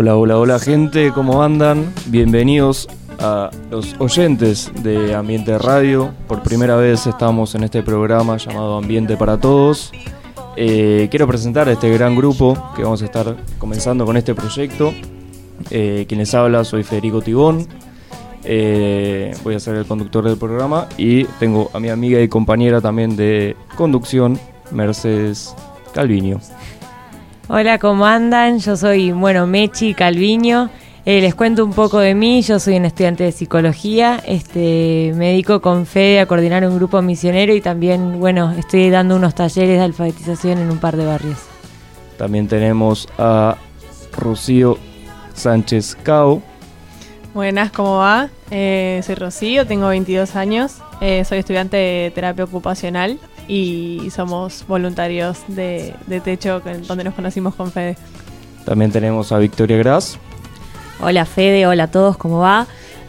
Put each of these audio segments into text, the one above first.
Hola, hola, hola gente, ¿cómo andan? Bienvenidos a los oyentes de Ambiente Radio. Por primera vez estamos en este programa llamado Ambiente para Todos. Eh, quiero presentar a este gran grupo que vamos a estar comenzando con este proyecto. Eh, quien les habla, soy Federico Tibón. Eh, voy a ser el conductor del programa y tengo a mi amiga y compañera también de conducción, Mercedes Calviño. Hola, ¿cómo andan? Yo soy, bueno, Mechi Calviño. Eh, les cuento un poco de mí. Yo soy un estudiante de psicología. Este, me dedico con Fede a coordinar un grupo misionero y también, bueno, estoy dando unos talleres de alfabetización en un par de barrios. También tenemos a Rocío Sánchez Cao. Buenas, ¿cómo va? Eh, soy Rocío, tengo 22 años, eh, soy estudiante de terapia ocupacional y somos voluntarios de, de Techo, donde nos conocimos con Fede. También tenemos a Victoria Gras. Hola Fede, hola a todos, ¿cómo va?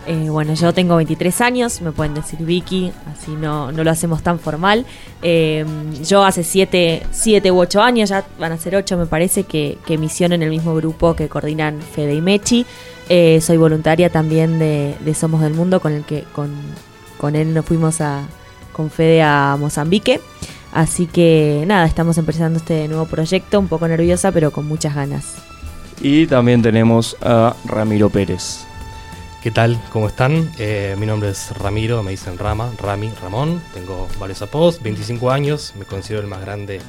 Eh, bueno, yo tengo 23 años, me pueden decir Vicky, así no, no lo hacemos tan formal. Eh, yo hace 7 siete, u 8 años, ya van a ser 8 me parece, que, que misiono en el mismo grupo que coordinan Fede y Mechi. Eh, soy voluntaria también de, de, Somos del Mundo, con el que con, con él nos fuimos a, con Fede a Mozambique. Así que nada, estamos empezando este nuevo proyecto, un poco nerviosa, pero con muchas ganas. Y también tenemos a Ramiro Pérez. ¿Qué tal? ¿Cómo están? Eh, mi nombre es Ramiro, me dicen Rama, Rami, Ramón. Tengo varios apodos, 25 años, me considero el más grande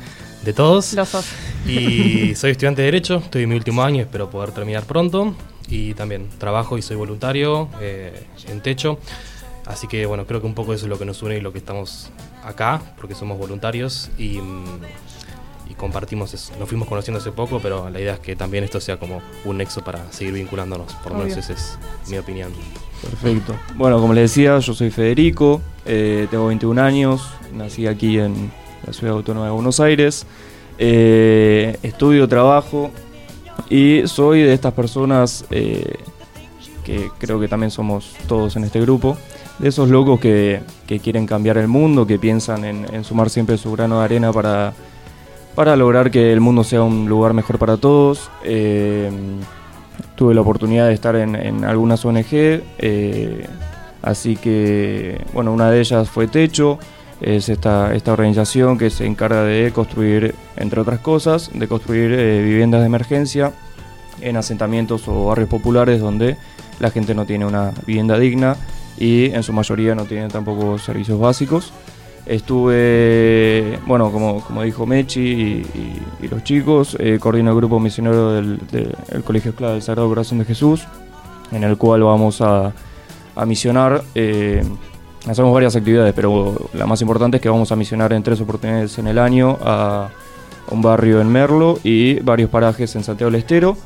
de todos. Los sos. Y soy estudiante de Derecho, estoy en mi último año, espero poder terminar pronto. Y también trabajo y soy voluntario eh, en Techo. Así que bueno, creo que un poco eso es lo que nos une y lo que estamos acá, porque somos voluntarios y, y compartimos eso. Nos fuimos conociendo hace poco, pero la idea es que también esto sea como un nexo para seguir vinculándonos. Por lo menos esa es mi opinión. Perfecto. Bueno, como les decía, yo soy Federico, eh, tengo 21 años, nací aquí en la ciudad autónoma de Buenos Aires, eh, estudio, trabajo y soy de estas personas eh, que creo que también somos todos en este grupo, de esos locos que, que quieren cambiar el mundo, que piensan en, sumar siempre su grano de arena para, para lograr que el mundo sea un lugar mejor para todos. Eh, tuve la oportunidad de estar en, en algunas ONG, eh, así que, bueno, una de ellas fue Techo, es esta, esta organización que se encarga de construir, entre otras cosas, de construir eh, viviendas de emergencia en asentamientos o barrios populares donde la gente no tiene una vivienda digna y en su mayoría no tienen tampoco servicios básicos. Estuve, bueno, como, como dijo Mechi y, y, y los chicos, eh, coordino el grupo misionero del, del, del Colegio Esclavo del Sagrado Corazón de Jesús, en el cual vamos a, a misionar. Eh, hacemos varias actividades, pero la más importante es que vamos a misionar en tres oportunidades en el año a un barrio en Merlo y varios parajes en Santiago del Estero.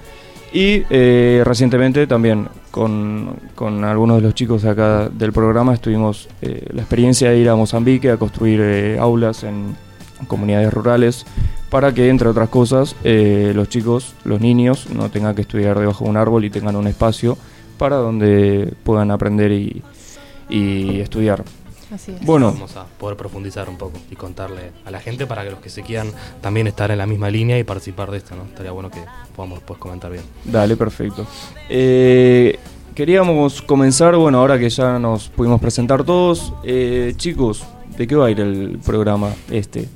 Y eh, recientemente también con, con, algunos de los chicos acá del programa estuvimos eh, la experiencia de ir a Mozambique a construir eh, aulas en comunidades rurales para que, entre otras cosas, eh, los chicos, los niños, no tengan que estudiar debajo de un árbol y tengan un espacio para donde puedan aprender y, y estudiar. Así es. Bueno, vamos a poder profundizar un poco y contarle a la gente para que los que se quieran también estar en la misma línea y participar de esto, ¿no? Estaría bueno que podamos después comentar bien. Dale, perfecto. Eh, queríamos comenzar, bueno, ahora que ya nos pudimos presentar todos, eh, chicos, ¿de qué va a ir el programa este?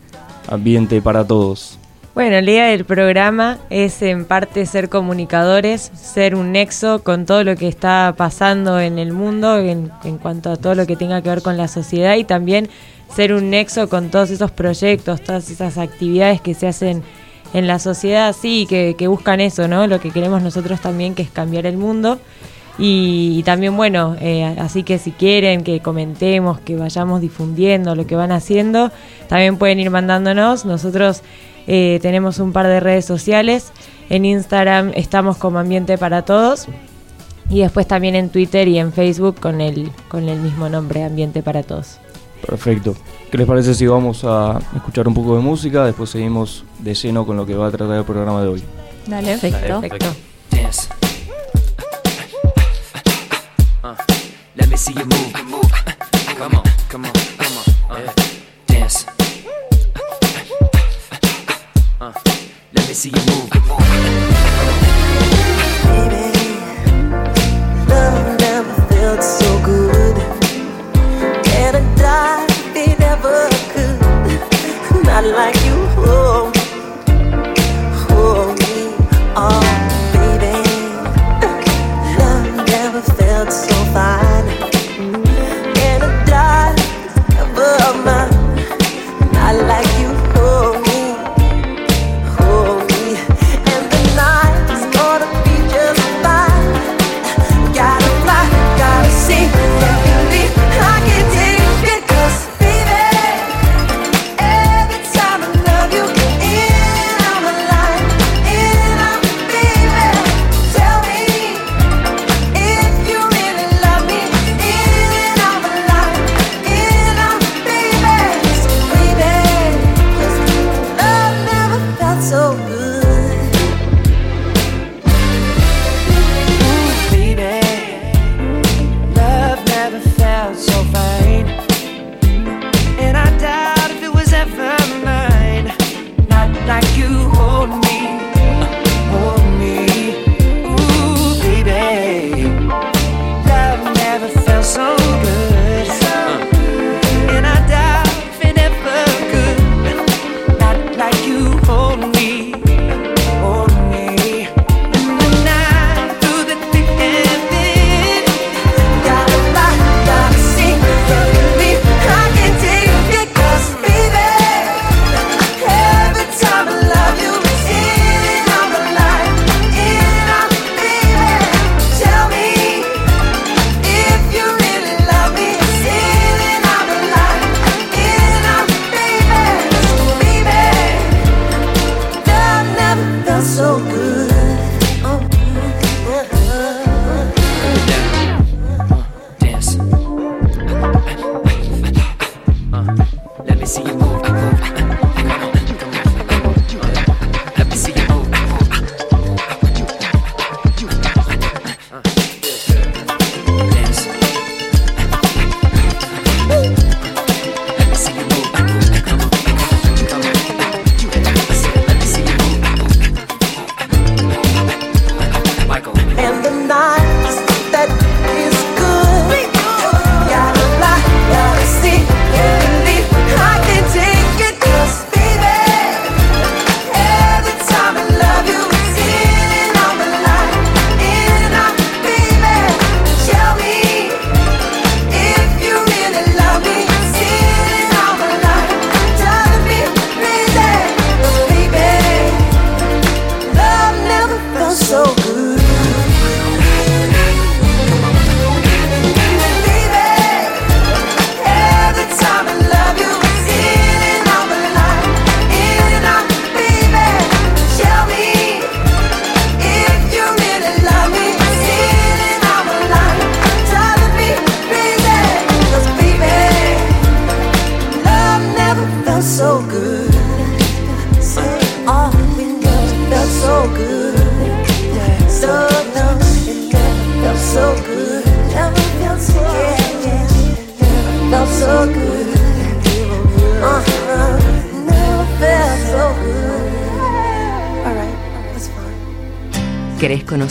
Ambiente para todos. Bueno, la idea del programa es en parte ser comunicadores, ser un nexo con todo lo que está pasando en el mundo en, en, cuanto a todo lo que tenga que ver con la sociedad y también ser un nexo con todos esos proyectos, todas esas actividades que se hacen en la sociedad, sí, que, que buscan eso, ¿no? Lo que queremos nosotros también, que es cambiar el mundo. Y, y también, bueno, eh, así que si quieren que comentemos, que vayamos difundiendo lo que van haciendo, también pueden ir mandándonos. Nosotros eh, tenemos un par de redes sociales. En Instagram estamos como Ambiente para Todos. Y después también en Twitter y en Facebook con el, con el mismo nombre, Ambiente para Todos. Perfecto. ¿Qué les parece si vamos a escuchar un poco de música? Después seguimos de lleno con lo que va a tratar el programa de hoy. Dale. Perfecto. Perfecto. Dance. Uh, let me see you move. Come on, come on, come on. Uh, Uh, let me see you move. Baby, love never felt so good. And I died, it never could. Not like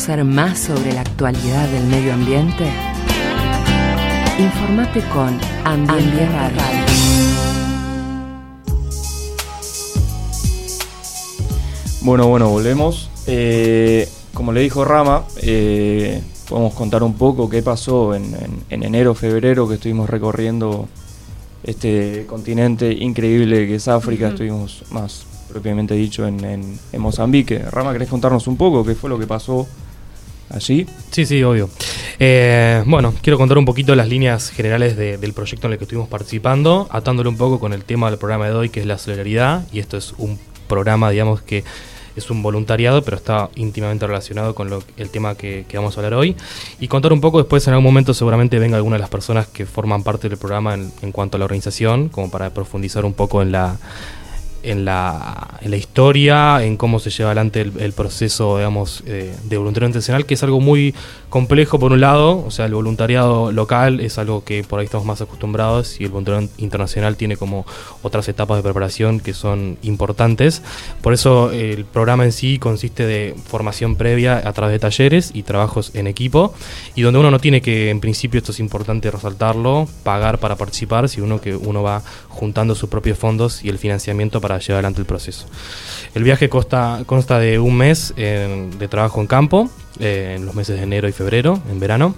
conocer más sobre la actualidad del medio ambiente? Informate con Ambiente Radio. Bueno, bueno, volvemos. Eh, como le dijo Rama, eh, podemos contar un poco qué pasó en, en- en enero, febrero, que estuvimos recorriendo este continente increíble que es África. Estuvimos más propiamente dicho en, en- en Mozambique. Rama, ¿querés contarnos un poco qué fue lo que pasó allí? Sí, sí, obvio. Eh, bueno, quiero contar un poquito las líneas generales de- del proyecto en el que estuvimos participando, atándolo un poco con el tema del programa de hoy, que es la solidaridad, y esto es un programa, digamos, que es un voluntariado, pero está íntimamente relacionado con lo- el tema que, que vamos a hablar hoy. Y contar un poco después, en algún momento seguramente venga alguna de las personas que forman parte del programa en, en cuanto a la organización, como para profundizar un poco en la, en la, en la historia, en cómo se lleva adelante el, el proceso, digamos, eh, de voluntariado intencional, que es algo muy complejo por un lado, o sea, el voluntariado local es algo que por ahí estamos más acostumbrados y el voluntariado internacional tiene como otras etapas de preparación que son importantes. Por eso el programa en sí consiste de formación previa a través de talleres y trabajos en equipo y donde uno no tiene que, en principio, esto es importante resaltarlo, pagar para participar, sino que uno va juntando sus propios fondos y el financiamiento para llevar adelante el proceso. El viaje consta, consta de un mes eh, de trabajo en campo, eh, en los meses de enero y febrero, en verano,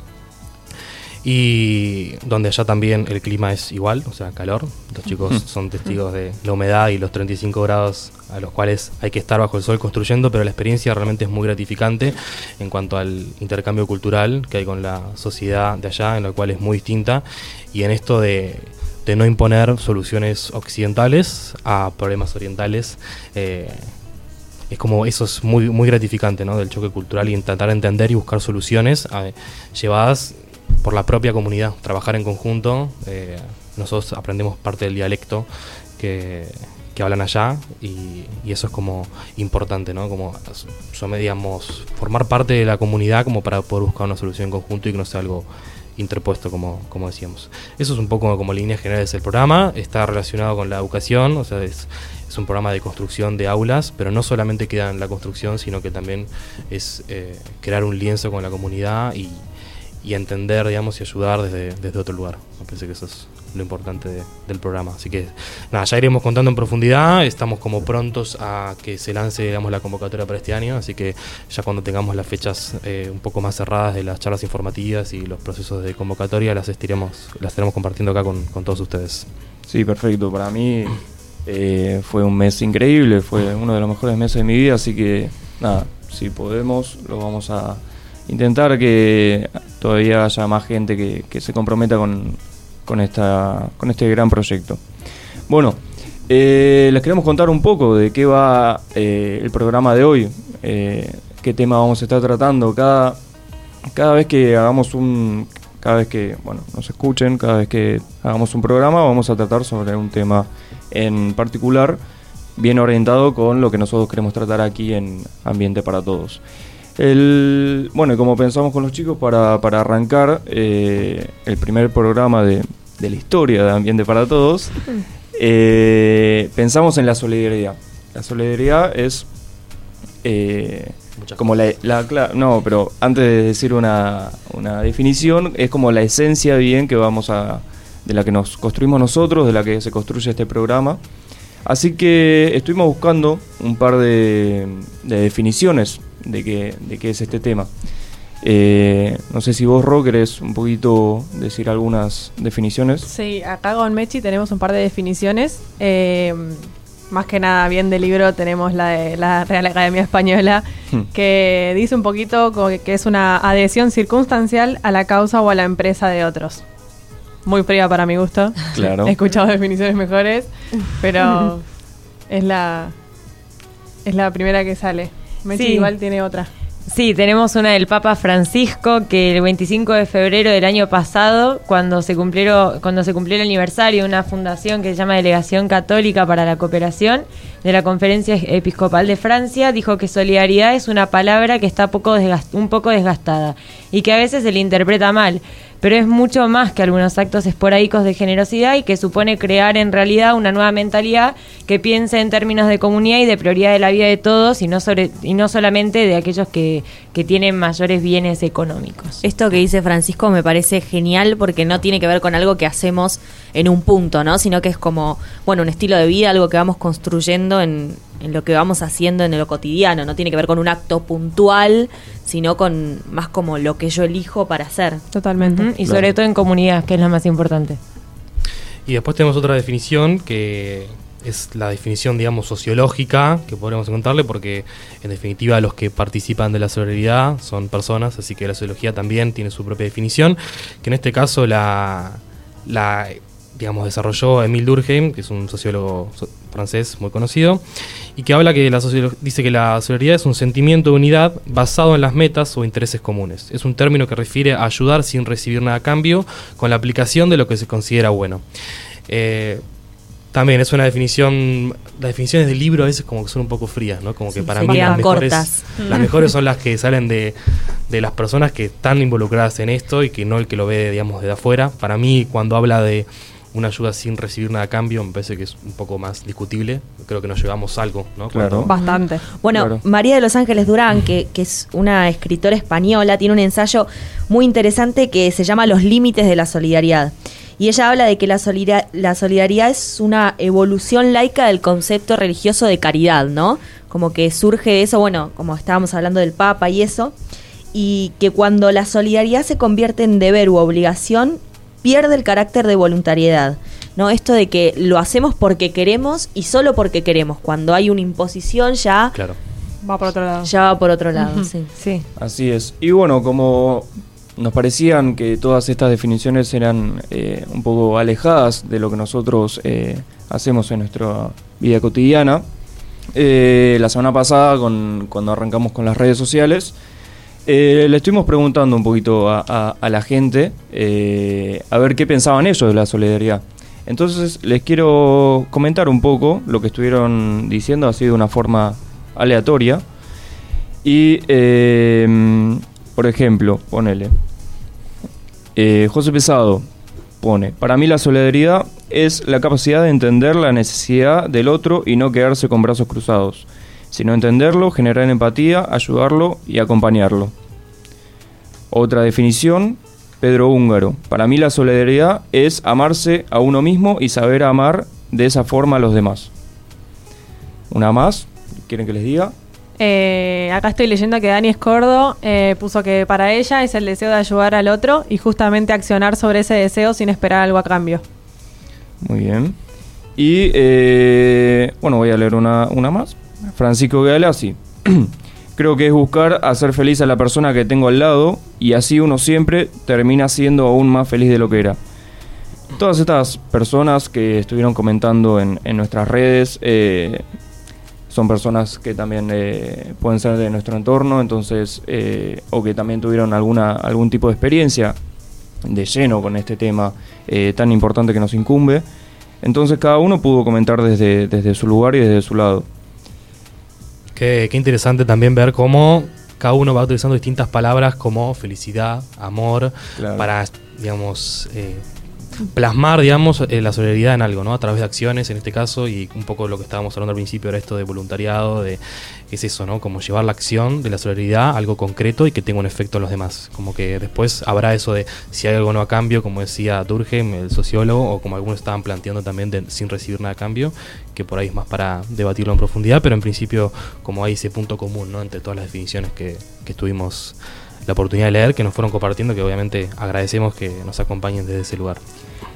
y donde allá también el clima es igual, o sea, calor. Los chicos Ujú. son testigos de la humedad y los 35 grados a los cuales hay que estar bajo el sol construyendo, pero la experiencia realmente es muy gratificante en cuanto al intercambio cultural que hay con la sociedad de allá, en la cual es muy distinta, y en esto de, de no imponer soluciones occidentales a problemas orientales. eh, es como eso es muy muy gratificante ¿no? del choque cultural y intentar entender y buscar soluciones eh, llevadas por la propia comunidad trabajar en conjunto eh, nosotros aprendemos parte del dialecto que, que hablan allá y, y eso es como importante no como digamos formar parte de la comunidad como para poder buscar una solución en conjunto y que no sea algo interpuesto, como, como decíamos. Eso es un poco como líneas generales del programa. Está relacionado con la educación, o sea, es, es un programa de construcción de aulas, pero no solamente queda en la construcción, sino que también es eh, crear un lienzo con la comunidad y, y entender, digamos, y ayudar desde, desde otro lugar. Me parece que eso es lo importante de- del programa. Así que, nada, ya iremos contando en profundidad. Estamos como prontos a que se lance, digamos, la convocatoria para este año. Así que ya cuando tengamos las fechas eh, un poco más cerradas de las charlas informativas y los procesos de convocatoria, las estiremos, las estaremos compartiendo acá con, todos ustedes. Sí, perfecto. Para mí eh, fue un mes increíble, fue uno de los mejores meses de mi vida, así que nada, si podemos, lo vamos a intentar que todavía haya más gente que se comprometa con, con, esta, con este gran proyecto. Bueno, eh, les queremos contar un poco de qué va eh, el programa de hoy, eh, qué tema vamos a estar tratando. Cada, cada vez que hagamos un, cada vez que bueno, nos escuchen, cada vez que hagamos un programa, vamos a tratar sobre un tema en particular, bien orientado con lo que nosotros queremos tratar aquí en Ambiente para Todos. El, bueno, y como pensamos con los chicos, para, para arrancar el primer programa de, de la historia de Ambiente para Todos, eh, pensamos en la solidaridad. La solidaridad es eh, como la, la no, pero antes de decir una, una definición, es como la esencia bien que vamos a de la que nos construimos nosotros, de la que se construye este programa. Así que estuvimos buscando un par de, de definiciones de qué, de qué es este tema. Eh, no sé si vos, Ro, querés un poquito decir algunas definiciones. Sí, acá con Mechi tenemos un par de definiciones. Eh, más que nada, bien de libro, tenemos la de la Real Academia Española, Hmm. que dice un poquito que, que es una adhesión circunstancial a la causa o a la empresa de otros. Muy fría para mi gusto. Claro. He escuchado definiciones mejores, pero es la es la primera que sale. Mechi Sí. igual tiene otra. Sí, tenemos una del Papa Francisco que el 25 de febrero del año pasado, cuando se cumplieron, cuando se cumplió el aniversario de una fundación que se llama Delegación Católica para la Cooperación, de la Conferencia Episcopal de Francia, dijo que solidaridad es una palabra que está poco un poco desgastada y que a veces se le interpreta mal, pero es mucho más que algunos actos esporádicos de generosidad y que supone crear en realidad una nueva mentalidad que piense en términos de comunidad y de prioridad de la vida de todos y no, sobre, y no solamente de aquellos que, que tienen mayores bienes económicos. Esto que dice Francisco me parece genial porque no tiene que ver con algo que hacemos en un punto, ¿no? Sino que es como, bueno, un estilo de vida, algo que vamos construyendo en, en lo que vamos haciendo en lo cotidiano. No tiene que ver con un acto puntual, sino con más como lo que yo elijo para hacer. Totalmente. Y sobre todo en comunidad, que es lo más importante. Y después tenemos otra definición que es la definición, digamos, sociológica que podríamos encontrarle, porque en definitiva los que participan de la solidaridad son personas, así que la sociología también tiene su propia definición, que en este caso la, la digamos, desarrolló Emile Durkheim, que es un sociólogo so- francés muy conocido, y que habla que la dice que la solidaridad es un sentimiento de unidad basado en las metas o intereses comunes. Es un término que refiere a ayudar sin recibir nada a cambio con la aplicación de lo que se considera bueno. Eh, también es una definición, las definiciones del libro a veces como que son un poco frías, ¿no? Como que Sí, para mí las mejores, cortas. las mejores son las que salen de, de las personas que están involucradas en esto y que no el que lo ve, digamos, desde afuera. Para mí, cuando habla de una ayuda sin recibir nada a cambio, me parece que es un poco más discutible. Creo que nos llevamos algo, ¿no? Claro. Cuando- Bastante. Bueno, Claro. María de los Ángeles Durán, que, que es una escritora española, tiene un ensayo muy interesante que se llama Los límites de la solidaridad. Y ella habla de que la, la solidaridad es una evolución laica del concepto religioso de caridad, ¿no? Como que surge de eso, bueno, como estábamos hablando del Papa y eso, y que cuando la solidaridad se convierte en deber u obligación, pierde el carácter de voluntariedad. ¿no? Esto de que lo hacemos porque queremos y solo porque queremos. Cuando hay una imposición ya, Claro. Va por otro lado. ya va por otro lado. Sí. Sí. Así es. Y bueno, como nos parecían que todas estas definiciones eran eh, un poco alejadas de lo que nosotros eh, hacemos en nuestra vida cotidiana, eh, la semana pasada, cuando arrancamos con las redes sociales, le estuvimos preguntando un poquito a, a- la gente a ver qué pensaban ellos de la solidaridad. Entonces les quiero comentar un poco lo que estuvieron diciendo así de una forma aleatoria. Y, por ejemplo, ponele. Eh, José Pesado pone, para mí la solidaridad es la capacidad de entender la necesidad del otro y no quedarse con brazos cruzados, sino entenderlo, generar empatía, ayudarlo y acompañarlo. Otra definición, Pedro Húngaro, para mí la solidaridad es amarse a uno mismo y saber amar de esa forma a los demás. Una más, ¿quieren que les diga? Eh, acá estoy leyendo que Dani Escordo eh, puso que para ella es el deseo de ayudar al otro y justamente accionar sobre ese deseo sin esperar algo a cambio. Muy bien. Y eh, bueno, voy a leer una, una más. Francisco Galassi. Creo que es buscar hacer feliz a la persona que tengo al lado y así uno siempre termina siendo aún más feliz de lo que era. Todas estas personas que estuvieron comentando en, nuestras redes son personas que también eh, pueden ser de nuestro entorno, entonces, eh, o que también tuvieron alguna, algún tipo de experiencia de lleno con este tema eh, tan importante que nos incumbe. Entonces cada uno pudo comentar desde, desde su lugar y desde su lado. Qué, qué interesante también ver cómo cada uno va utilizando distintas palabras como felicidad, amor, Claro. para, digamos, plasmar, digamos, eh, la solidaridad en algo, ¿no? A través de acciones, en este caso, y un poco lo que estábamos hablando al principio era esto de voluntariado, de es eso, ¿no? Como llevar la acción de la solidaridad a algo concreto y que tenga un efecto en los demás. Como que después habrá eso de si hay algo no a cambio, como decía Durkheim, el sociólogo, o como algunos estaban planteando también de, sin recibir nada a cambio, que por ahí es más para debatirlo en profundidad, pero en principio como hay ese punto común, ¿no? Entre todas las definiciones que, que tuvimos la oportunidad de leer, que nos fueron compartiendo, que obviamente agradecemos que nos acompañen desde ese lugar.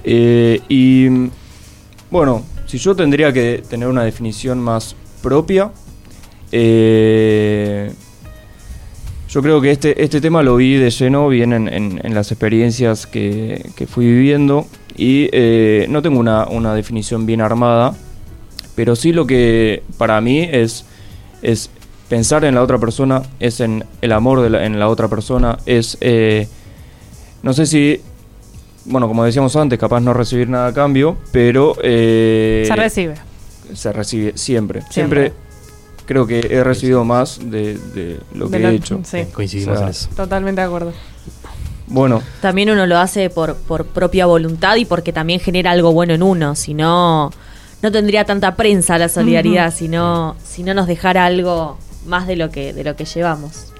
Eh, y bueno, si yo tendría que tener una definición más propia, eh, yo creo que este, este tema lo vi de lleno bien en, las experiencias que, que fui viviendo y eh, no tengo una, una definición bien armada, pero sí lo que para mí es, es pensar en la otra persona, es en el amor en la otra persona, es, no sé si, bueno, como decíamos antes, capaz no recibir nada a cambio, pero... eh, Se recibe. se recibe siempre. Siempre. Siempre, creo que he recibido más de, de lo que De lo- he hecho. sí. Coincidimos O sea, en eso. Totalmente de acuerdo. Bueno, También uno lo hace por, por propia voluntad y porque también genera algo bueno en uno. Si no, no tendría tanta prensa la solidaridad si, no, si no nos dejara algo más de lo que, de lo que llevamos.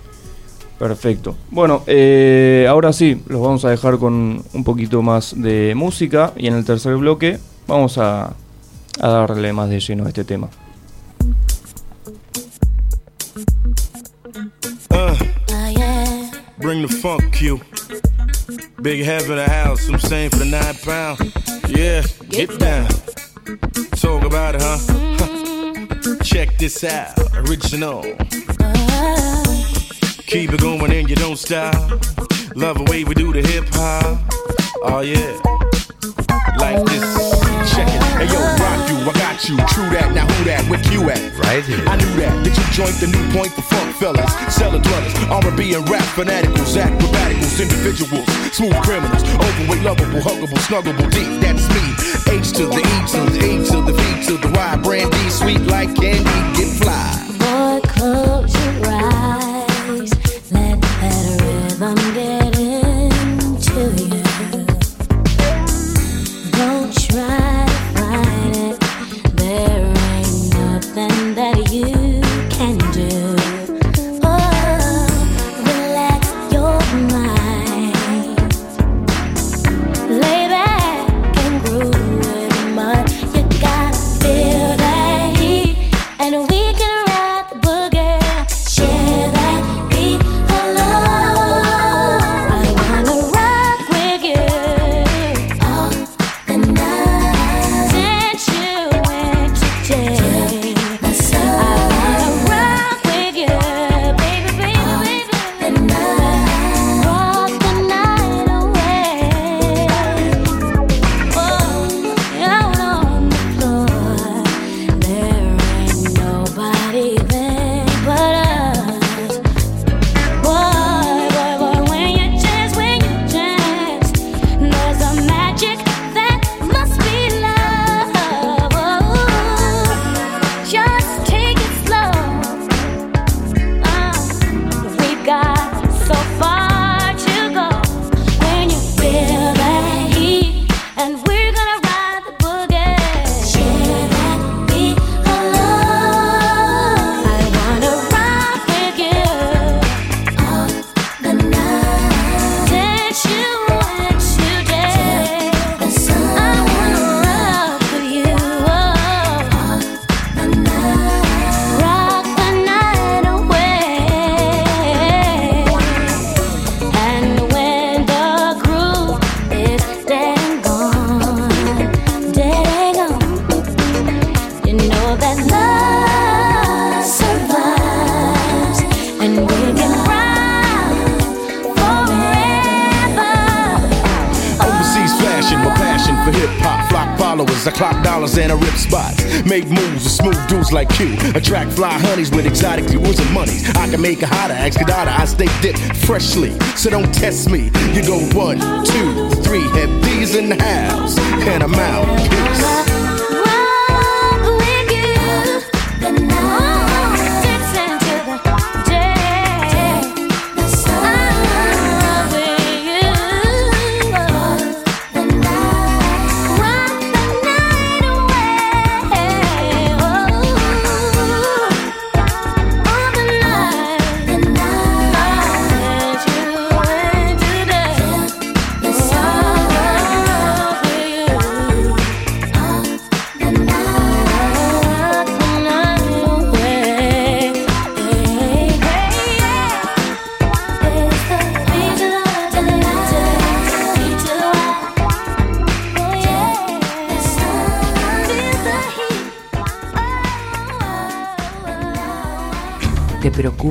Perfecto. Bueno, eh, ahora sí, los vamos a dejar con un poquito más de música y en el tercer bloque vamos a, a darle más de lleno a este tema. Uh, bring the funk cue. Big head for the house, I'm saying for the nine pound. Yeah, get down. Talk about it, huh? Huh. Check this out, original. Keep it going and you don't stop. Love the way we do the hip hop. Oh yeah, like this. Check it. Hey yo, rock you, I got you. True that. Now who that? Where Q at? Right here. I knew that. Did you joint the new point for funk fellas? Cellar dwellers, R&B and rap fanaticals, acrobaticals, individuals, smooth criminals, overweight, lovable, huggable, snuggable, deep. That's me. H to the E to the A to the V to the Y. Brandy, sweet like candy, get fly. Boy, close your eyes. I clock dollars and I rip spots. Make moves with smooth dudes like you. Attract fly honeys with exotic jewels and monies. I can make a hotter, ask. I stay dipped freshly, so don't test me. You go one, two, three, have these in the house, and I'm out. Peace.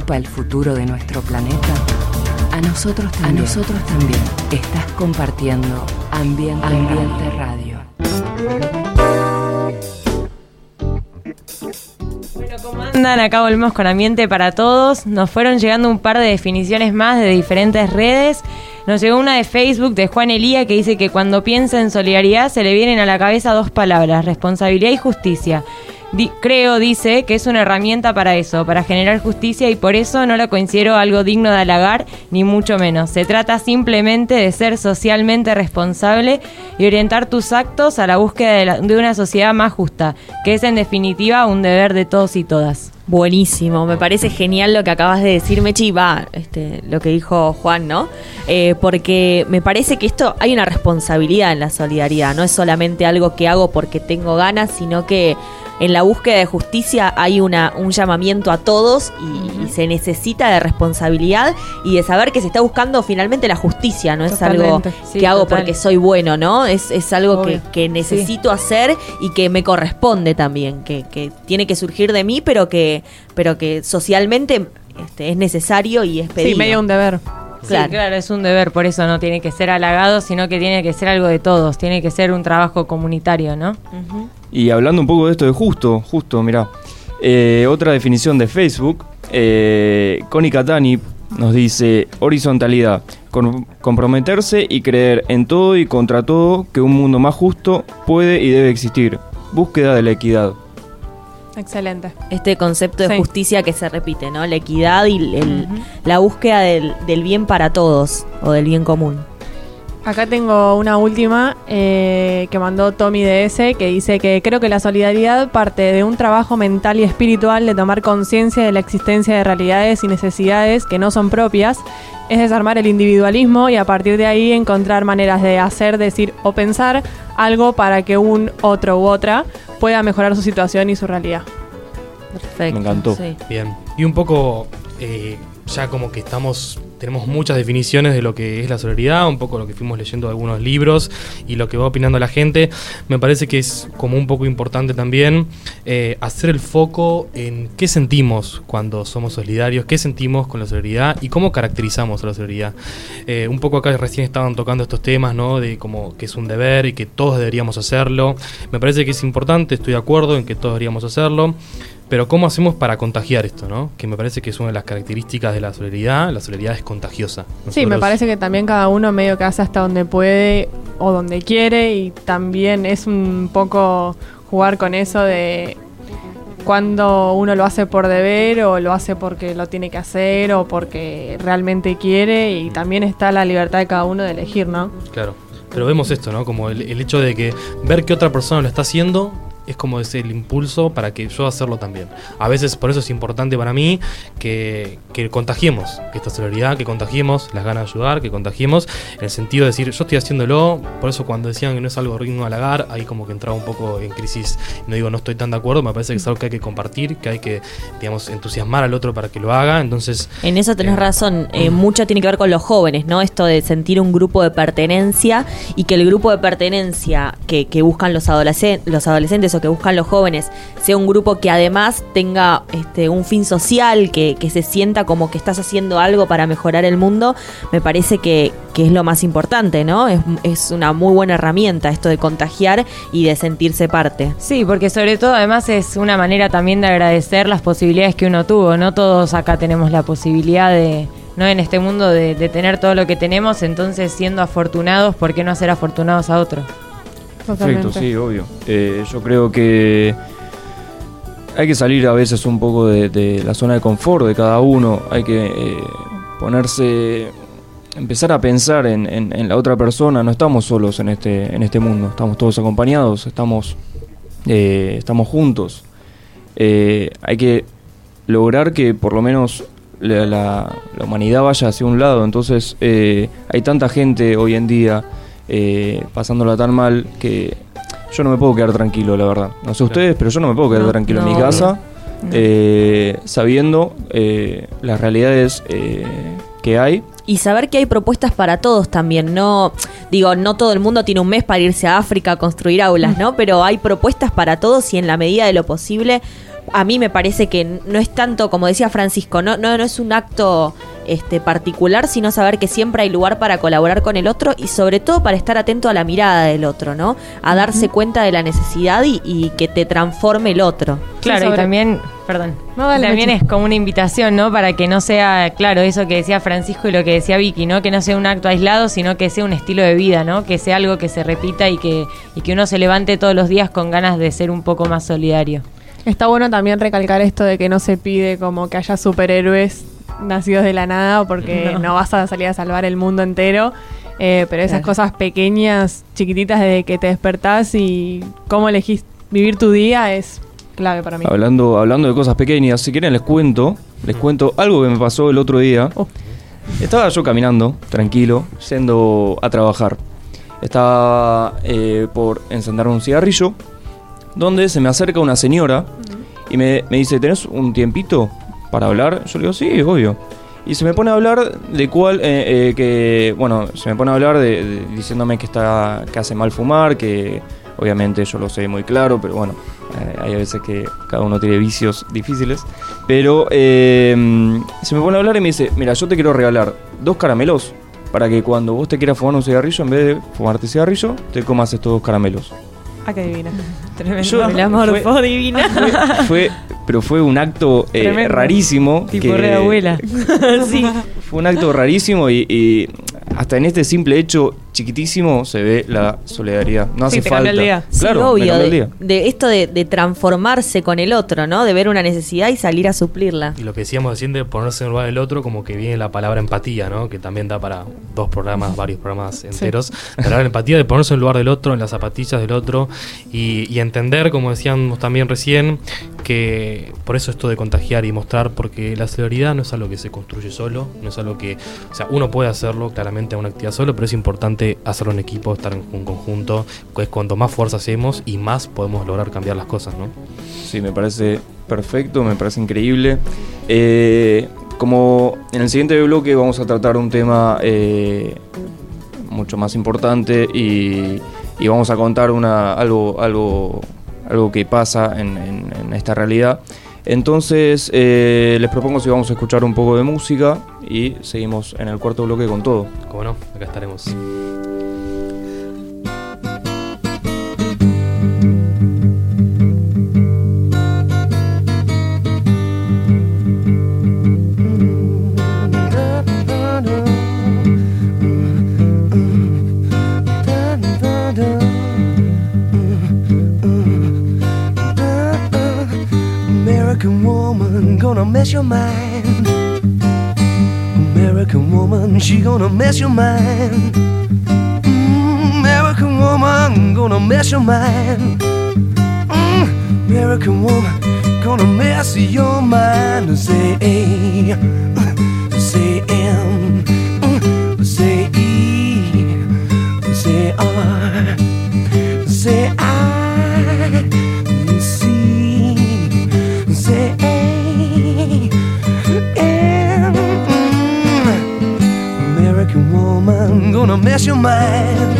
Preocupa el futuro de nuestro planeta? A nosotros también. A nosotros también. Estás compartiendo Ambiente, Ambiente Radio. ¿Cómo andan? Acá volvemos con Ambiente para Todos. Nos fueron llegando un par de definiciones más de diferentes redes. Nos llegó una de Facebook de Juan Elía que dice que cuando piensa en solidaridad se le vienen a la cabeza dos palabras, responsabilidad y justicia. Creo, dice, que es una herramienta para eso, para generar justicia y por eso no la considero algo digno de halagar, ni mucho menos. Se trata simplemente de ser socialmente responsable y orientar tus actos a la búsqueda de una sociedad más justa, que es en definitiva un deber de todos y todas. Buenísimo, me parece genial lo que acabas de decir, Mechi, va, este, lo que dijo Juan, ¿no? Eh, porque me parece que esto hay una responsabilidad en la solidaridad, no es solamente algo que hago porque tengo ganas, sino que en la búsqueda de justicia hay una, un llamamiento a todos y, y se necesita de responsabilidad y de saber que se está buscando finalmente la justicia, no es algo. Sí, que hago total. porque soy bueno, ¿no? Es, es algo que necesito hacer y que me corresponde también, que, que tiene que surgir de mí, pero que, pero que socialmente este, es necesario y es pedido. Sí, medio un deber. Claro. Sí, claro, es un deber, por eso no tiene que ser halagado, sino que tiene que ser algo de todos, tiene que ser un trabajo comunitario, ¿no? Ujú. Y hablando un poco de esto de justo, justo, mirá. eh, otra definición de Facebook, eh, Connie Catani nos dice horizontalidad, con- comprometerse y creer en todo y contra todo que un mundo más justo puede y debe existir. Búsqueda de la equidad. Excelente. Este concepto de Sí. justicia que se repite, ¿no? La equidad y el- la búsqueda del, del bien para todos o del bien común. Acá tengo una última eh, que mandó Tommy DS que dice que creo que la solidaridad parte de un trabajo mental y espiritual de tomar conciencia de la existencia de realidades y necesidades que no son propias, es desarmar el individualismo y a partir de ahí encontrar maneras de hacer, decir o pensar algo para que un otro u otra pueda mejorar su situación y su realidad. Perfecto. Me encantó. sí. Bien. Y un poco, eh, ya como que estamos, tenemos muchas definiciones de lo que es la solidaridad, un poco lo que fuimos leyendo de algunos libros y lo que va opinando la gente. Me parece que es como un poco importante también eh, hacer el foco en qué sentimos cuando somos solidarios, qué sentimos con la solidaridad y cómo caracterizamos a la solidaridad. Eh, un poco acá recién estaban tocando estos temas, ¿no? De como que es un deber y que todos deberíamos hacerlo. Me parece que es importante, estoy de acuerdo en que todos deberíamos hacerlo. Pero ¿cómo hacemos para contagiar esto, no? Que me parece que es una de las características de la solidaridad. La solidaridad es contagiosa. Sí, me parece que también cada uno medio que hace hasta donde puede o donde quiere y también es un poco jugar con eso de cuando uno lo hace por deber o lo hace porque lo tiene que hacer o porque realmente quiere y también está la libertad de cada uno de elegir, ¿no? Claro. Pero vemos esto, ¿no? Como el, el hecho de que ver que otra persona lo está haciendo es como ese el impulso para que yo hacerlo también. A veces por eso es importante para mí que, que contagiemos esta solidaridad, que contagiemos las ganas de ayudar, que contagiemos en el sentido de decir yo estoy haciéndolo, por eso cuando decían que no es algo digno halagar, ahí como que entraba un poco en crisis. No digo no estoy tan de acuerdo, me parece que es algo que hay que compartir, que hay que, digamos, entusiasmar al otro para que lo haga. Entonces, En eso tenés Eh, razón, eh, mucho tiene que ver con los jóvenes, ¿no? Esto de sentir un grupo de pertenencia y que el grupo de pertenencia que, que buscan los, adolescen- los adolescentes o que buscan los jóvenes sea un grupo que además tenga este, un fin social, que, que se sienta como que estás haciendo algo para mejorar el mundo, me parece que, que es lo más importante, ¿no? Es, es una muy buena herramienta esto de contagiar y de sentirse parte. Sí, porque sobre todo además es una manera también de agradecer las posibilidades que uno tuvo. No todos acá tenemos la posibilidad de, no en este mundo, de, de tener todo lo que tenemos, entonces siendo afortunados, ¿por qué no ser afortunados a otro? Totalmente. Perfecto, sí, obvio. Eh, yo creo que hay que salir a veces un poco de, de la zona de confort de cada uno. Hay que eh, ponerse, empezar a pensar en, en- en la otra persona. No estamos solos en este, en este mundo. Estamos todos acompañados, estamos, eh, estamos juntos. Eh, hay que lograr que por lo menos la, la- la humanidad vaya hacia un lado. Entonces eh, hay tanta gente hoy en día eh, pasándola tan mal que yo no me puedo quedar tranquilo, la verdad. No sé ustedes, pero yo no me puedo quedar No, tranquilo en mi casa eh, sabiendo eh, las realidades eh, que hay. Y saber que hay propuestas para todos también, no digo, no todo el mundo tiene un mes para irse a África a construir aulas, ¿no? Pero hay propuestas para todos y en la medida de lo posible, a mí me parece que no es tanto, como decía Francisco, no, no, no es un acto este, particular, sino saber que siempre hay lugar para colaborar con el otro y sobre todo para estar atento a la mirada del otro, ¿no? A darse cuenta de la necesidad y, y que te transforme el otro. Claro, sobre- y también, perdón, No, dale, también es como una invitación, ¿no? Para que no sea, claro, eso que decía Francisco y lo que decía Vicky, ¿no? Que no sea un acto aislado, sino que sea un estilo de vida, ¿no? Que sea algo que se repita y que, y que uno se levante todos los días con ganas de ser un poco más solidario. Está bueno también recalcar esto de que no se pide como que haya superhéroes nacidos de la nada porque No. no, vas a salir a salvar el mundo entero. Eh, pero esas Claro. cosas pequeñas, chiquititas desde que te despertás y cómo elegís vivir tu día es clave para mí. Hablando, hablando de cosas pequeñas, si quieren les cuento, les cuento algo que me pasó el otro día. Oh. Estaba yo caminando, tranquilo, yendo a trabajar. Estaba eh, por encender un cigarrillo, donde se me acerca una señora y me, me dice, ¿tenés un tiempito para hablar? Yo le digo, sí, obvio. Y se me pone a hablar de cuál, eh, eh, que, bueno, se me pone a hablar de, de- diciéndome que, está, que hace mal fumar, que obviamente yo lo sé muy claro, pero bueno, eh, hay veces que cada uno tiene vicios difíciles. Pero eh, se me pone a hablar y me dice, mira, yo te quiero regalar dos caramelos para que cuando vos te quieras fumar un cigarrillo, en vez de fumarte cigarrillo, te comas estos dos caramelos. Ah, qué divina. Tremendo. Yo- el amor fue- fue divina. Fue, pero fue un acto eh, rarísimo. tipo que- re abuela. sí. Fue un acto rarísimo y, y hasta en este simple hecho chiquitísimo se ve la solidaridad. No Sí, hace te falta. el día. Sí, Claro, obvio. el De, día. de esto de, de transformarse con el otro, ¿no? De ver una necesidad y salir a suplirla. Y lo que decíamos recién de ponerse en el lugar del otro, como que viene la palabra empatía, ¿no? Que también da para dos programas, varios programas enteros. La palabra empatía de ponerse en el lugar del otro, en las zapatillas del otro, y, y entender, como decíamos también recién, que por eso esto de contagiar y mostrar, porque la solidaridad no es algo que se construye solo, no es algo que, o sea, uno puede hacerlo claramente en una actividad solo, pero es importante hacerlo en equipo, estar en un conjunto, que es cuanto más fuerza hacemos y más podemos lograr cambiar las cosas, ¿no? Sí, me parece perfecto, me parece increíble. Eh, como en el siguiente bloque vamos a tratar un tema eh, mucho más importante y, y vamos a contar una, algo, algo, algo que pasa en, en- en esta realidad. Entonces eh, les propongo si vamos a escuchar un poco de música y seguimos en el cuarto bloque con todo. Como no, acá estaremos. Your mind. American woman, she gonna mess your mind. Mm, American woman gonna mess your mind. Mm, American woman gonna mess your mind. Say A, say M, mm, say E, say R, gonna mess your mind.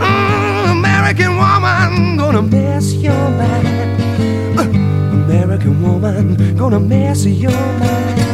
Mm, American woman gonna mess your mind. Uh, American woman gonna mess your mind.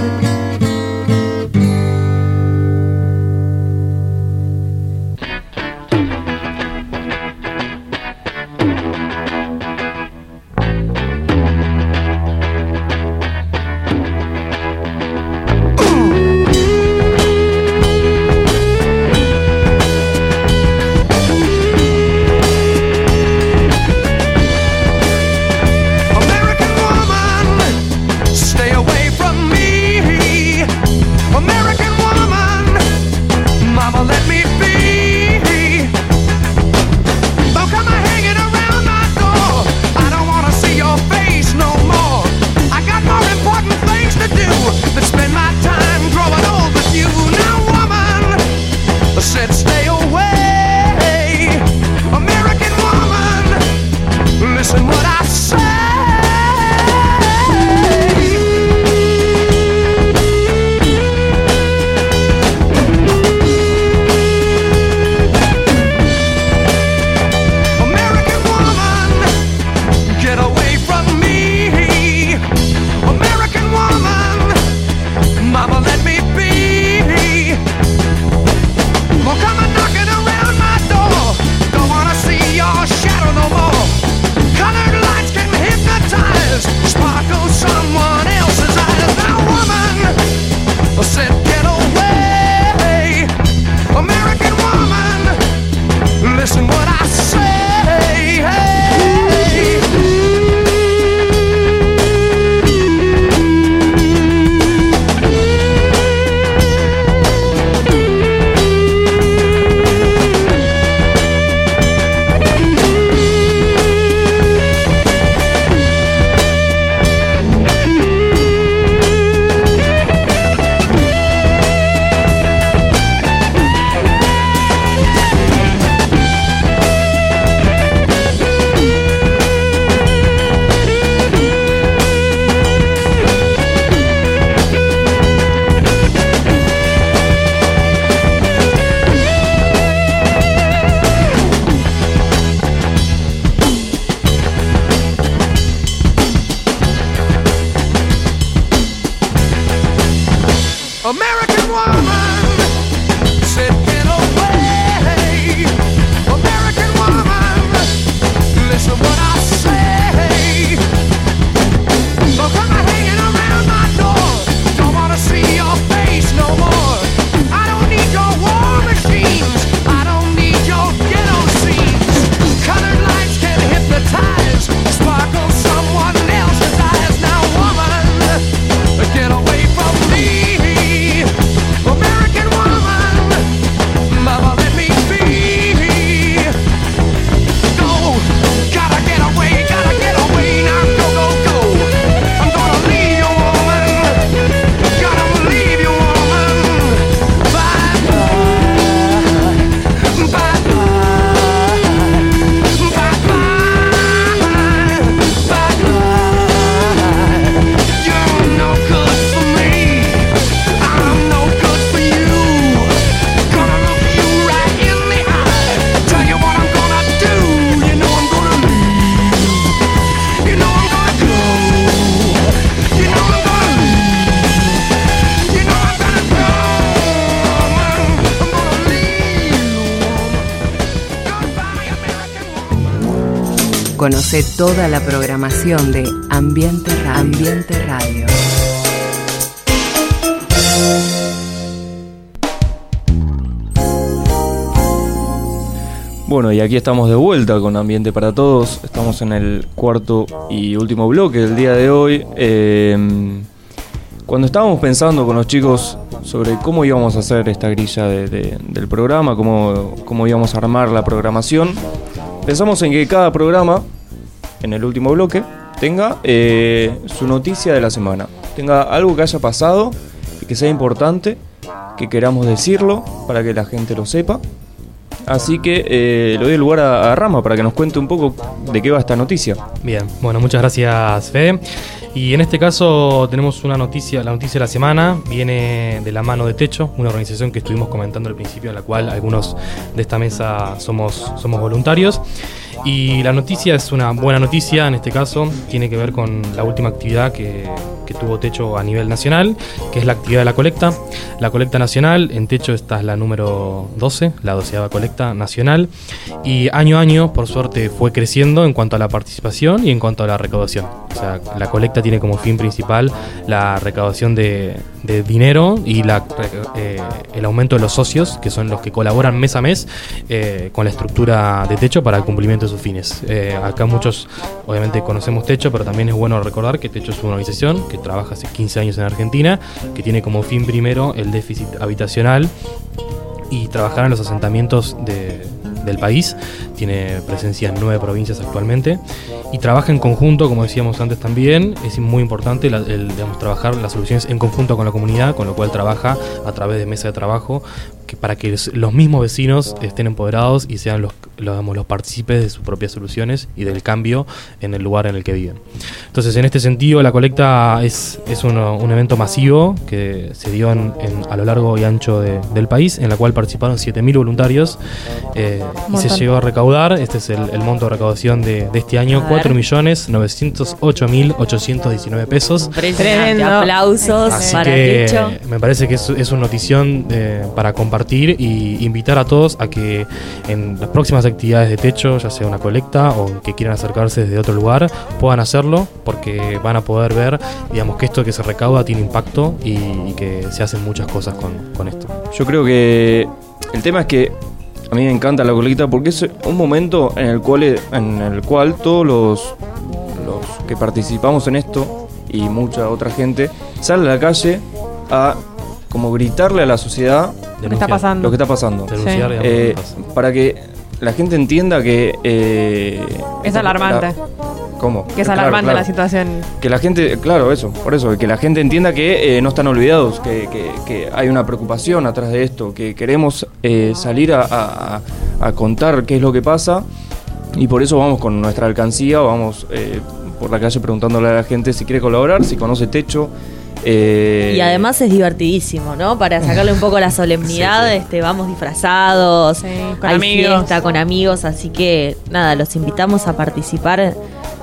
America! Conoce toda la programación de Ambiente Radio. Bueno, y aquí estamos de vuelta con Ambiente para Todos. Estamos en el cuarto y último bloque del día de hoy. Eh, cuando estábamos pensando con los chicos sobre cómo íbamos a hacer esta grilla de- de- del programa, cómo, cómo íbamos a armar la programación, pensamos en que cada programa, en el último bloque, tenga eh, su noticia de la semana. Tenga algo que haya pasado y que sea importante, que queramos decirlo para que la gente lo sepa. Así que eh, le doy el lugar a, Rama para que nos cuente un poco de qué va esta noticia. Bien, bueno, muchas gracias, Fede. Y en este caso tenemos una noticia, la noticia de la semana viene de la mano de Techo, una organización que estuvimos comentando al principio, en la cual algunos de esta mesa somos, somos voluntarios. Y la noticia es una buena noticia, en este caso, tiene que ver con la última actividad que, tuvo Techo a nivel nacional, que es la actividad de la colecta. La colecta nacional, en Techo esta es la número 12, la doceava colecta nacional. Y año a año, por suerte, fue creciendo en cuanto a la participación y en cuanto a la recaudación. O sea, la colecta tiene como fin principal la recaudación de, dinero y eh, el aumento de los socios, que son los que colaboran mes a mes eh, con la estructura de Techo para el cumplimiento de sus fines. Eh, acá muchos, obviamente, conocemos Techo, pero también es bueno recordar que Techo es una organización que trabaja hace 15 años en Argentina, que tiene como fin primero el déficit habitacional y trabajar en los asentamientos de- del país. Tiene presencia en nueve provincias actualmente y trabaja en conjunto, como decíamos antes también. Es muy importante el, digamos, trabajar las soluciones en conjunto con la comunidad, con lo cual trabaja a través de mesa de trabajo que para que los- mismos vecinos estén empoderados y sean los, los, digamos, los partícipes de sus propias soluciones y del cambio en el lugar en el que viven. Entonces, en este sentido, la colecta es, es uno- un evento masivo que se dio en- en- a lo largo y ancho de- del país, en la cual participaron 7.000 voluntarios eh, y se llegó a recaudar, este es el, el monto de recaudación de, de este año, A ver. 4.908.819 pesos. Tremendo. Aplausos Así para que me parece que es, es una notición eh, para compartir y invitar a todos a que en las próximas actividades de techo, ya sea una colecta o que quieran acercarse desde otro lugar, puedan hacerlo porque van a poder ver, digamos, que esto que se recauda tiene impacto y, que se hacen muchas cosas con, con esto. Yo creo que el tema es que a mí me encanta la colecta porque es un momento en el cual, en el cual todos los, los que participamos en esto y mucha otra gente sale a la calle a como gritarle a la sociedad Lo que está pasando. lo que está pasando. Denunciar, digamos, Eh, para que la gente entienda que... eh, Es alarmante. la- ¿Cómo? Que es Claro, alarmante claro. la situación. Que la gente, claro, eso, por eso, que la gente entienda que eh, no están olvidados, que, que- que hay una preocupación atrás de esto, que queremos salir a, a- a- a contar qué es lo que pasa y por eso vamos con nuestra alcancía, vamos por la calle preguntándole a la gente si quiere colaborar, si conoce techo. Eh, Y además es divertidísimo, ¿no? Para sacarle un poco la solemnidad, Sí, sí. este, vamos disfrazados, Sí, con hay amigos. fiesta con amigos, así que nada, los invitamos a participar.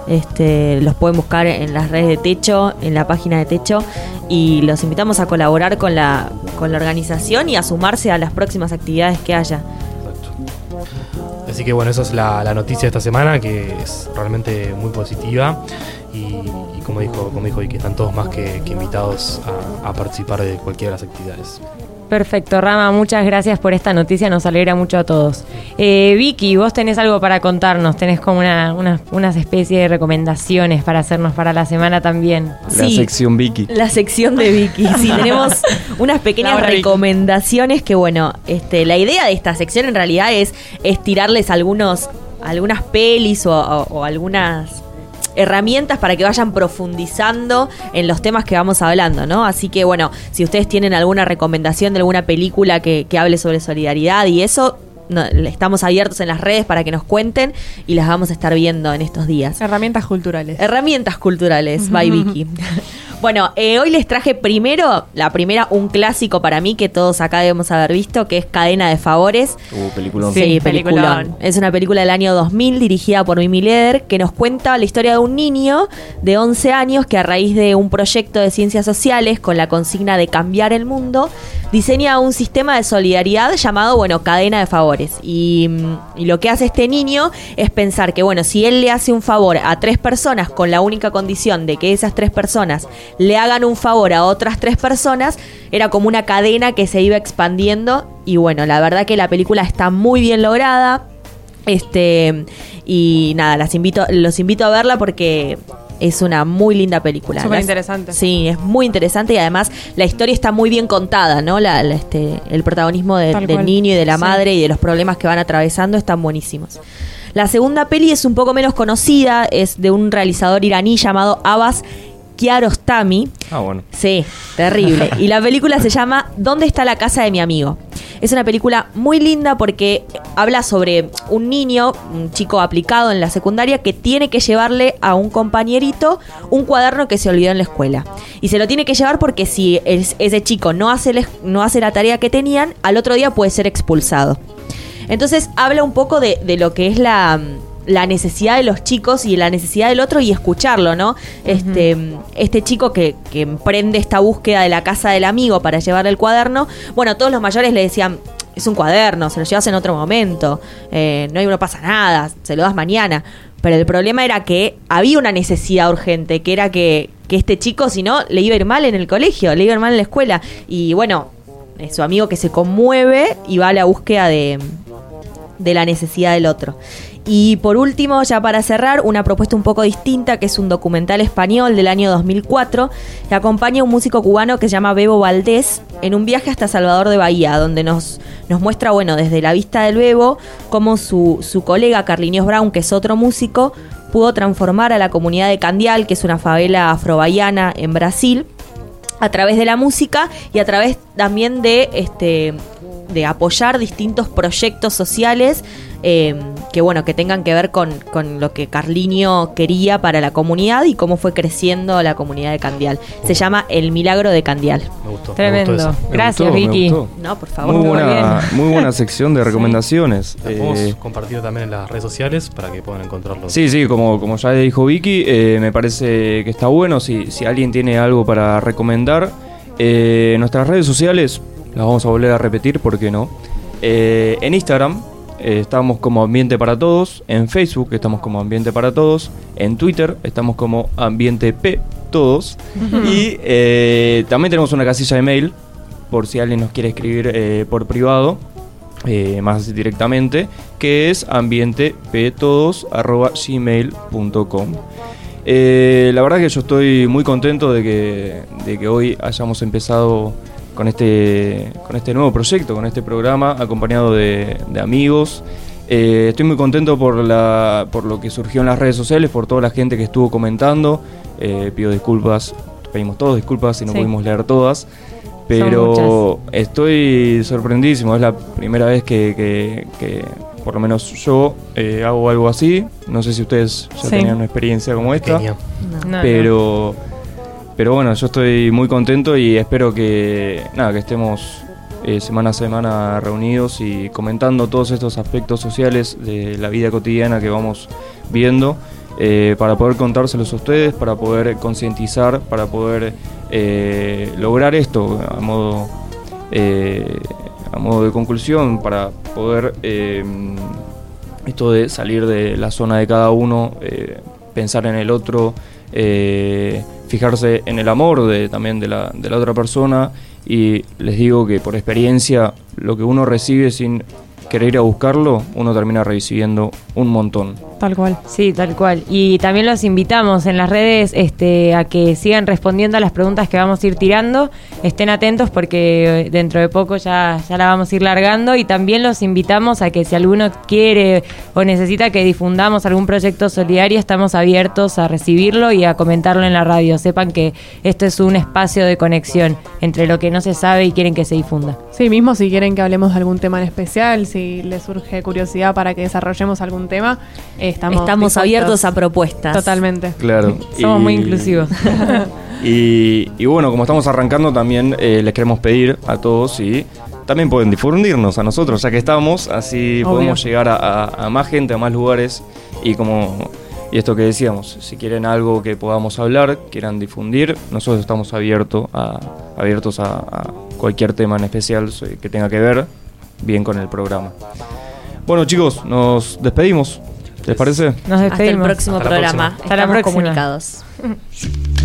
Este, los pueden buscar en las redes de Techo, en la página de Techo, y los invitamos a colaborar con la, con la organización y a sumarse a las próximas actividades que haya. Exacto. Así que bueno, esa es la, la noticia de esta semana, que es realmente muy positiva. Y, y como dijo, como dijo, y que están todos más que, que invitados a, a participar de cualquiera de las actividades. Perfecto, Rama, muchas gracias por esta noticia, nos alegra mucho a todos. Eh, Vicky, vos tenés algo para contarnos, tenés como una, una- unas especies de recomendaciones para hacernos para la semana también. La Sí. sección Vicky. La sección de Vicky. Sí, tenemos unas pequeñas recomendaciones que, bueno, este, la idea de esta sección en realidad es, es tirarles algunos, algunas pelis o, o- o algunas herramientas para que vayan profundizando en los temas que vamos hablando, ¿no? Así que, bueno, si ustedes tienen alguna recomendación de alguna película que, que hable sobre solidaridad y eso, no, estamos abiertos en las redes para que nos cuenten y las vamos a estar viendo en estos días. Herramientas culturales. Herramientas culturales, by Vicky. Bueno, eh, hoy les traje primero, la primera, un clásico para mí que todos acá debemos haber visto, que es Cadena de Favores. Uh, peliculón. Sí, Sí, peliculón. peliculón. Es una película del año 2000 dirigida por Mimi Leder que nos cuenta la historia de un niño de 11 años que a raíz de un proyecto de ciencias sociales con la consigna de cambiar el mundo, diseña un sistema de solidaridad llamado, bueno, cadena de favores. Y, mm, y lo que hace este niño es pensar que, bueno, si él le hace un favor a tres personas con la única condición de que esas tres personas le hagan un favor a otras tres personas, era como una cadena que se iba expandiendo. Y bueno, la verdad que la película está muy bien lograda. Este, y nada, las invito, los invito a verla porque es una muy linda película. Súper interesante. Sí, es muy interesante y además la historia está muy bien contada, ¿no? La, la- este, el protagonismo de- del niño y de la Sí. madre y de los problemas que van atravesando están buenísimos. La segunda peli es un poco menos conocida, es de un realizador iraní llamado Abbas Kiarostami. Ah, bueno. Sí, terrible. Y la película se llama ¿Dónde está la casa de mi amigo? Es una película muy linda porque habla sobre un niño, un chico aplicado en la secundaria, que tiene que llevarle a un compañerito un cuaderno que se olvidó en la escuela. Y se lo tiene que llevar porque si es- ese chico no hace, el- no hace la tarea que tenían, al otro día puede ser expulsado. Entonces habla un poco de, de lo que es la, la necesidad de los chicos y la necesidad del otro y escucharlo, ¿no? Este, este chico que, que emprende esta búsqueda de la casa del amigo para llevarle el cuaderno, bueno, todos los mayores le decían, es un cuaderno, se lo llevas en otro momento, eh, no, no pasa nada, se lo das mañana. Pero el problema era que había una necesidad urgente, que era que, que este chico, si no, le iba a ir mal en el colegio, le iba a ir mal en la escuela. Y bueno, eh, su amigo que se conmueve y va a la búsqueda de, de la necesidad del otro. Y por último, ya para cerrar, una propuesta un poco distinta, que es un documental español del año 2004, que acompaña a un músico cubano que se llama Bebo Valdés en un viaje hasta Salvador de Bahía, donde nos, nos muestra, bueno, desde la vista del Bebo, cómo su, su colega Carlinios Brown, que es otro músico, pudo transformar a la comunidad de Candial, que es una favela afrobahiana en Brasil, a través de la música y a través también de este de apoyar distintos proyectos sociales eh, que bueno que tengan que ver con, con lo que Carlinio quería para la comunidad y cómo fue creciendo la comunidad de Candial. Se llama El Milagro de Candial. Me gustó. Tremendo. Me gustó. Me Gracias, me Vicky. gustó. No, por favor. Muy Muy buena, bien. muy buena sección de recomendaciones. La Eh, podemos compartir también en las redes sociales para que puedan encontrarlo. Sí, sí, como, como ya dijo Vicky, eh, me parece que está bueno. Si, si alguien tiene algo para recomendar, eh, nuestras redes sociales las vamos a volver a repetir, ¿por qué no? Eh, en Instagram eh, estamos como Ambiente para Todos, en Facebook estamos como Ambiente para Todos, en Twitter estamos como Ambiente P Todos y eh, también tenemos una casilla de mail por si alguien nos quiere escribir por privado más directamente, que es ambienteptodos.gmail.com. Eh, la verdad que yo estoy muy contento de que, de que hoy hayamos empezado con este, con este nuevo proyecto, con este programa, acompañado de, de amigos. Eh, estoy muy contento por, la, por lo que surgió en las redes sociales, por toda la gente que estuvo comentando. Eh, pido disculpas, pedimos todos disculpas si no Sí. pudimos leer todas. Pero estoy sorprendidísimo, es la primera vez que, que- que por lo menos yo eh, hago algo así. No sé si ustedes ya Sí. tenían una experiencia como esta. No, no. pero, pero bueno, yo estoy muy contento y espero que, nada, que estemos eh, semana a semana reunidos y comentando todos estos aspectos sociales de la vida cotidiana que vamos viendo. eh, para poder contárselos a ustedes, para poder concientizar, para poder eh, lograr esto a modo, a modo de conclusión, para poder esto de salir de la zona de cada uno, pensar en el otro, eh, fijarse en el amor de, también de la, de la otra persona y les digo que por experiencia lo que uno recibe sin querer ir a buscarlo, uno termina recibiendo un montón. Tal cual. Sí, tal cual. Y también los invitamos en las redes este, a que sigan respondiendo a las preguntas que vamos a ir tirando. Estén atentos porque dentro de poco ya, ya la vamos a ir largando. Y también los invitamos a que si alguno quiere o necesita que difundamos algún proyecto solidario, estamos abiertos a recibirlo y a comentarlo en la radio. Sepan que esto es un espacio de conexión entre lo que no se sabe y quieren que se difunda. Sí, mismo si quieren que hablemos de algún tema en especial, si les surge curiosidad para que desarrollemos algún tema, eh, estamos, Estamos abiertos a propuestas. Totalmente. Claro. Somos Y- muy inclusivos. Y, y bueno, como estamos arrancando, también eh, les queremos pedir a todos y también pueden difundirnos a nosotros, ya que estamos, así Obvio. podemos llegar a, a- a más gente, a más lugares y como y esto que decíamos, si quieren algo que podamos hablar, quieran difundir, nosotros estamos abiertos a, abiertos a, a cualquier tema en especial que tenga que ver bien con el programa. Bueno chicos, nos despedimos. ¿Les parece? Nos Hasta el despedimos. próximo Hasta la programa. Hasta la Estamos próxima. comunicados.